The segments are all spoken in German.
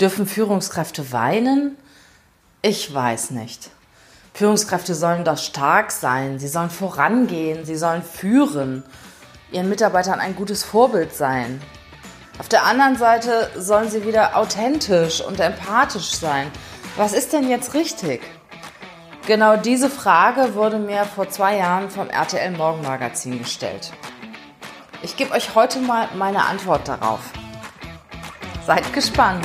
Dürfen Führungskräfte weinen? Ich weiß nicht. Führungskräfte sollen doch stark sein, sie sollen vorangehen, sie sollen führen, ihren Mitarbeitern ein gutes Vorbild sein. Auf der anderen Seite sollen sie wieder authentisch und empathisch sein. Was ist denn jetzt richtig? Genau diese Frage wurde mir vor zwei Jahren vom RTL Morgenmagazin gestellt. Ich gebe euch heute mal meine Antwort darauf. Seid gespannt.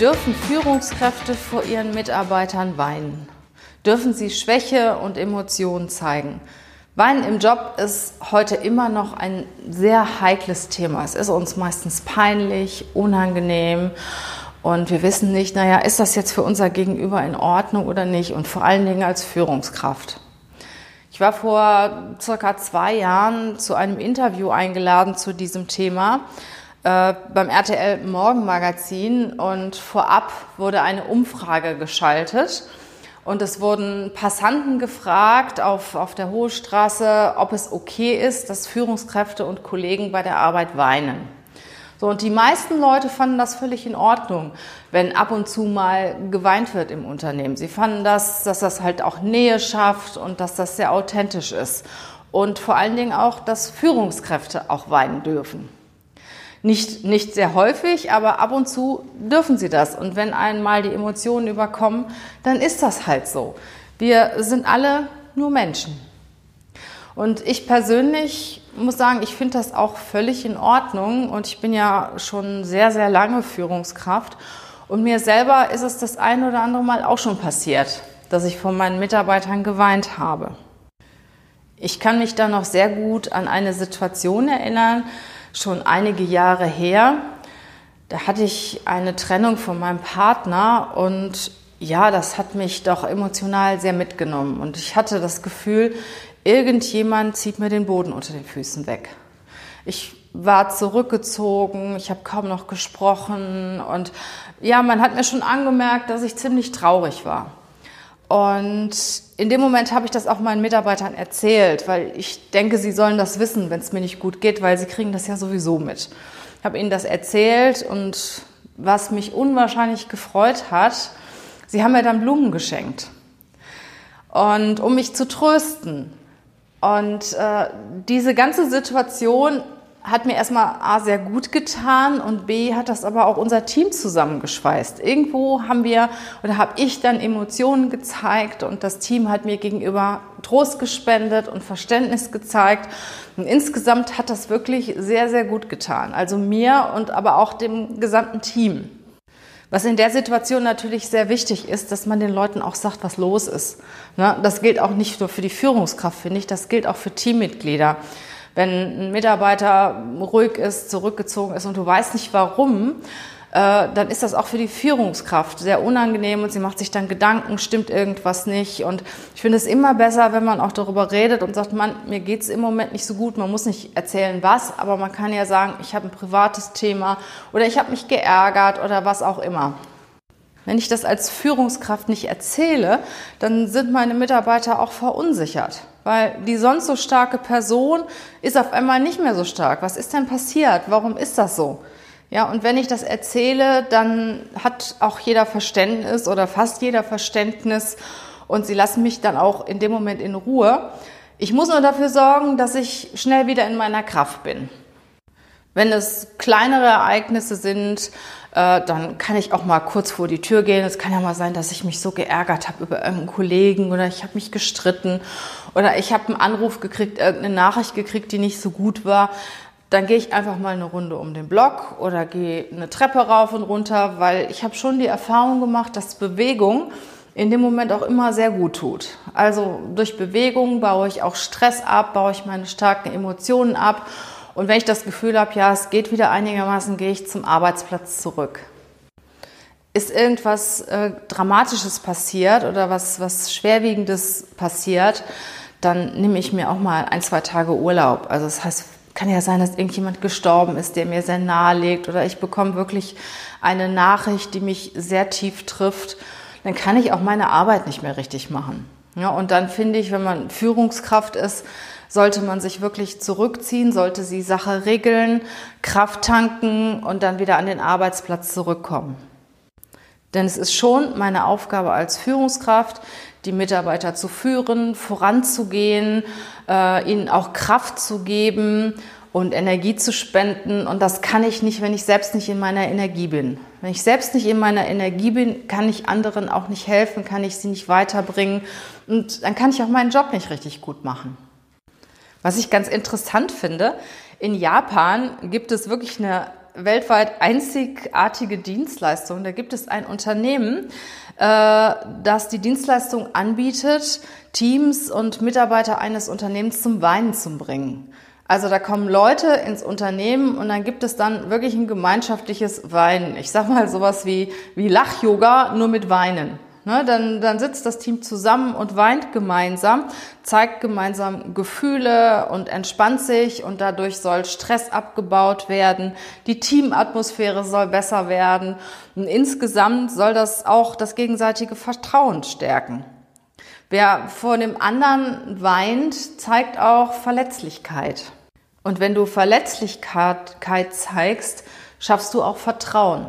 Dürfen Führungskräfte vor ihren Mitarbeitern weinen? Dürfen sie Schwäche und Emotionen zeigen? Weinen im Job ist heute immer noch ein sehr heikles Thema. Es ist uns meistens peinlich, unangenehm und wir wissen nicht, naja, ist das jetzt für unser Gegenüber in Ordnung oder nicht? Und vor allen Dingen als Führungskraft. Ich war vor circa zwei Jahren zu einem Interview eingeladen zu diesem Thema äh, beim RTL Morgenmagazin und vorab wurde eine Umfrage geschaltet. Und es wurden Passanten gefragt auf, auf der Hohe Straße, ob es okay ist, dass Führungskräfte und Kollegen bei der Arbeit weinen. So, und die meisten Leute fanden das völlig in Ordnung, wenn ab und zu mal geweint wird im Unternehmen. Sie fanden das, dass das halt auch Nähe schafft und dass das sehr authentisch ist. Und vor allen Dingen auch, dass Führungskräfte auch weinen dürfen. Nicht, nicht sehr häufig, aber ab und zu dürfen sie das. Und wenn einmal die Emotionen überkommen, dann ist das halt so. Wir sind alle nur Menschen. Und ich persönlich muss sagen, ich finde das auch völlig in Ordnung. Und ich bin ja schon sehr, sehr lange Führungskraft. Und mir selber ist es das ein oder andere Mal auch schon passiert, dass ich von meinen Mitarbeitern geweint habe. Ich kann mich da noch sehr gut an eine Situation erinnern, schon einige Jahre her. Da hatte ich eine Trennung von meinem Partner und ja, das hat mich doch emotional sehr mitgenommen. Und ich hatte das Gefühl, irgendjemand zieht mir den Boden unter den Füßen weg. Ich war zurückgezogen, ich habe kaum noch gesprochen und ja, man hat mir schon angemerkt, dass ich ziemlich traurig war. Und in dem Moment habe ich das auch meinen Mitarbeitern erzählt, weil ich denke, sie sollen das wissen, wenn es mir nicht gut geht, weil sie kriegen das ja sowieso mit. Ich habe ihnen das erzählt und was mich unwahrscheinlich gefreut hat, sie haben mir dann Blumen geschenkt. Und um mich zu trösten. Und äh, diese ganze Situation hat mir erstmal A sehr gut getan und B hat das aber auch unser Team zusammengeschweißt. Irgendwo haben wir oder habe ich dann Emotionen gezeigt und das Team hat mir gegenüber Trost gespendet und Verständnis gezeigt. Und insgesamt hat das wirklich sehr, sehr gut getan. Also mir und aber auch dem gesamten Team. Was in der Situation natürlich sehr wichtig ist, dass man den Leuten auch sagt, was los ist. Ne? Das gilt auch nicht nur für die Führungskraft, finde ich, das gilt auch für Teammitglieder. Wenn ein Mitarbeiter ruhig ist, zurückgezogen ist und du weißt nicht warum, äh, dann ist das auch für die Führungskraft sehr unangenehm und sie macht sich dann Gedanken, stimmt irgendwas nicht. Und ich finde es immer besser, wenn man auch darüber redet und sagt, man, mir geht es im Moment nicht so gut, man muss nicht erzählen was, aber man kann ja sagen, ich habe ein privates Thema oder ich habe mich geärgert oder was auch immer. Wenn ich das als Führungskraft nicht erzähle, dann sind meine Mitarbeiter auch verunsichert weil die sonst so starke Person ist auf einmal nicht mehr so stark. Was ist denn passiert? Warum ist das so? Ja, und wenn ich das erzähle, dann hat auch jeder Verständnis oder fast jeder Verständnis und sie lassen mich dann auch in dem Moment in Ruhe. Ich muss nur dafür sorgen, dass ich schnell wieder in meiner Kraft bin. Wenn es kleinere Ereignisse sind, äh, dann kann ich auch mal kurz vor die Tür gehen. Es kann ja mal sein, dass ich mich so geärgert habe über irgendeinen Kollegen oder ich habe mich gestritten oder ich habe einen Anruf gekriegt, irgendeine Nachricht gekriegt, die nicht so gut war. dann gehe ich einfach mal eine Runde um den Block oder gehe eine Treppe rauf und runter, weil ich habe schon die Erfahrung gemacht, dass Bewegung in dem Moment auch immer sehr gut tut. Also durch Bewegung baue ich auch Stress ab, baue ich meine starken Emotionen ab und wenn ich das Gefühl habe, ja, es geht wieder einigermaßen, gehe ich zum Arbeitsplatz zurück. Ist irgendwas äh, Dramatisches passiert oder was, was Schwerwiegendes passiert, dann nehme ich mir auch mal ein, zwei Tage Urlaub. Also das heißt, kann ja sein, dass irgendjemand gestorben ist, der mir sehr nahe liegt oder ich bekomme wirklich eine Nachricht, die mich sehr tief trifft, dann kann ich auch meine Arbeit nicht mehr richtig machen. Ja, und dann finde ich, wenn man Führungskraft ist, sollte man sich wirklich zurückziehen, sollte die Sache regeln, Kraft tanken und dann wieder an den Arbeitsplatz zurückkommen. Denn es ist schon meine Aufgabe als Führungskraft, die Mitarbeiter zu führen, voranzugehen, äh, ihnen auch Kraft zu geben und Energie zu spenden. Und das kann ich nicht, wenn ich selbst nicht in meiner Energie bin. Wenn ich selbst nicht in meiner Energie bin, kann ich anderen auch nicht helfen, kann ich sie nicht weiterbringen und dann kann ich auch meinen Job nicht richtig gut machen. Was ich ganz interessant finde, in Japan gibt es wirklich eine weltweit einzigartige Dienstleistung. Da gibt es ein Unternehmen, äh, das die Dienstleistung anbietet, Teams und Mitarbeiter eines Unternehmens zum Weinen zu bringen. Also da kommen Leute ins Unternehmen und dann gibt es dann wirklich ein gemeinschaftliches Weinen. Ich sag mal sowas wie, wie Lach-Yoga, nur mit Weinen. Ne, dann, dann sitzt das Team zusammen und weint gemeinsam, zeigt gemeinsam Gefühle und entspannt sich und dadurch soll Stress abgebaut werden, die Teamatmosphäre soll besser werden und insgesamt soll das auch das gegenseitige Vertrauen stärken. Wer vor dem anderen weint, zeigt auch Verletzlichkeit. Und wenn du Verletzlichkeit zeigst, schaffst du auch Vertrauen.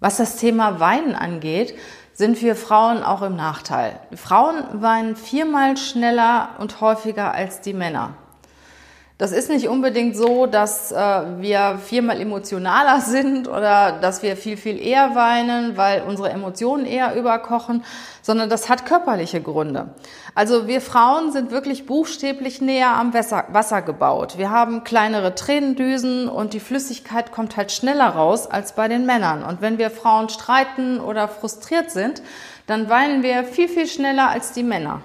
Was das Thema Weinen angeht, sind wir Frauen auch im Nachteil. Frauen weinen viermal schneller und häufiger als die Männer. Das ist nicht unbedingt so, dass äh, wir viermal emotionaler sind oder dass wir viel, viel eher weinen, weil unsere Emotionen eher überkochen, sondern das hat körperliche Gründe. Also wir Frauen sind wirklich buchstäblich näher am Wasser, Wasser gebaut. Wir haben kleinere Tränendüsen und die Flüssigkeit kommt halt schneller raus als bei den Männern. Und wenn wir Frauen streiten oder frustriert sind, dann weinen wir viel, viel schneller als die Männer.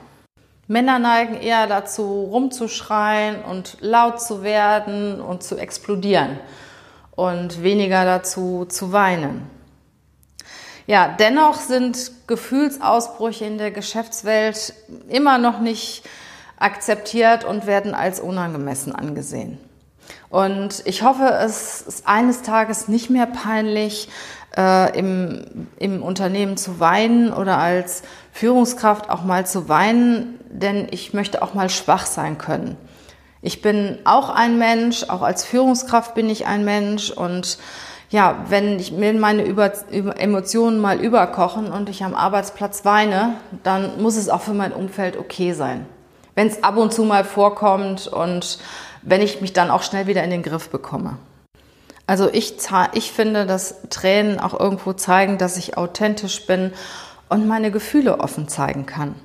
Männer neigen eher dazu, rumzuschreien und laut zu werden und zu explodieren und weniger dazu zu weinen. Ja, dennoch sind Gefühlsausbrüche in der Geschäftswelt immer noch nicht akzeptiert und werden als unangemessen angesehen. Und ich hoffe, es ist eines Tages nicht mehr peinlich, äh, im, im Unternehmen zu weinen oder als Führungskraft auch mal zu weinen, denn ich möchte auch mal schwach sein können. Ich bin auch ein Mensch, auch als Führungskraft bin ich ein Mensch und ja, wenn ich mir meine Über Emotionen mal überkochen und ich am Arbeitsplatz weine, dann muss es auch für mein Umfeld okay sein. Wenn es ab und zu mal vorkommt und wenn ich mich dann auch schnell wieder in den Griff bekomme. Also ich, ich finde, dass Tränen auch irgendwo zeigen, dass ich authentisch bin und meine Gefühle offen zeigen kann.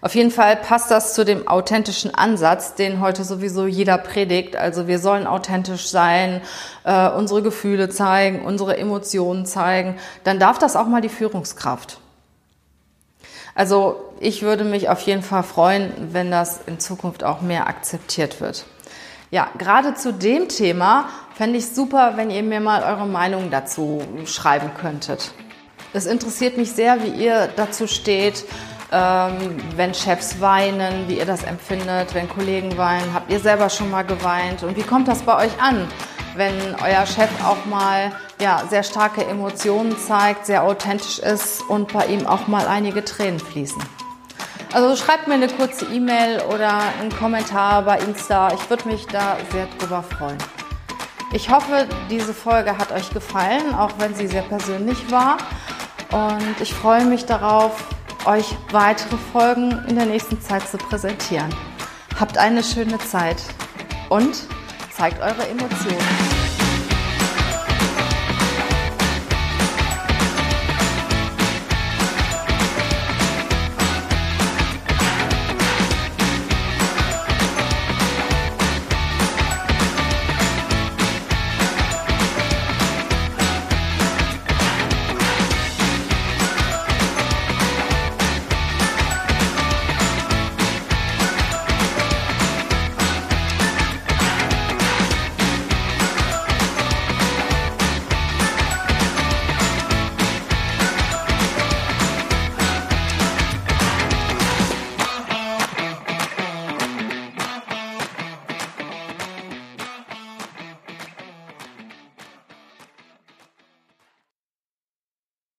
Auf jeden Fall passt das zu dem authentischen Ansatz, den heute sowieso jeder predigt. Also wir sollen authentisch sein, äh, unsere Gefühle zeigen, unsere Emotionen zeigen. Dann darf das auch mal die Führungskraft. Also ich würde mich auf jeden Fall freuen, wenn das in Zukunft auch mehr akzeptiert wird. Ja, gerade zu dem Thema fände ich super, wenn ihr mir mal eure Meinung dazu schreiben könntet. Es interessiert mich sehr, wie ihr dazu steht, ähm, wenn Chefs weinen, wie ihr das empfindet, wenn Kollegen weinen. Habt ihr selber schon mal geweint? Und wie kommt das bei euch an, wenn euer Chef auch mal ja, sehr starke Emotionen zeigt, sehr authentisch ist und bei ihm auch mal einige Tränen fließen? Also schreibt mir eine kurze E-Mail oder einen Kommentar bei Insta. Ich würde mich da sehr drüber freuen. Ich hoffe, diese Folge hat euch gefallen, auch wenn sie sehr persönlich war. Und ich freue mich darauf, euch weitere Folgen in der nächsten Zeit zu präsentieren. Habt eine schöne Zeit und zeigt eure Emotionen.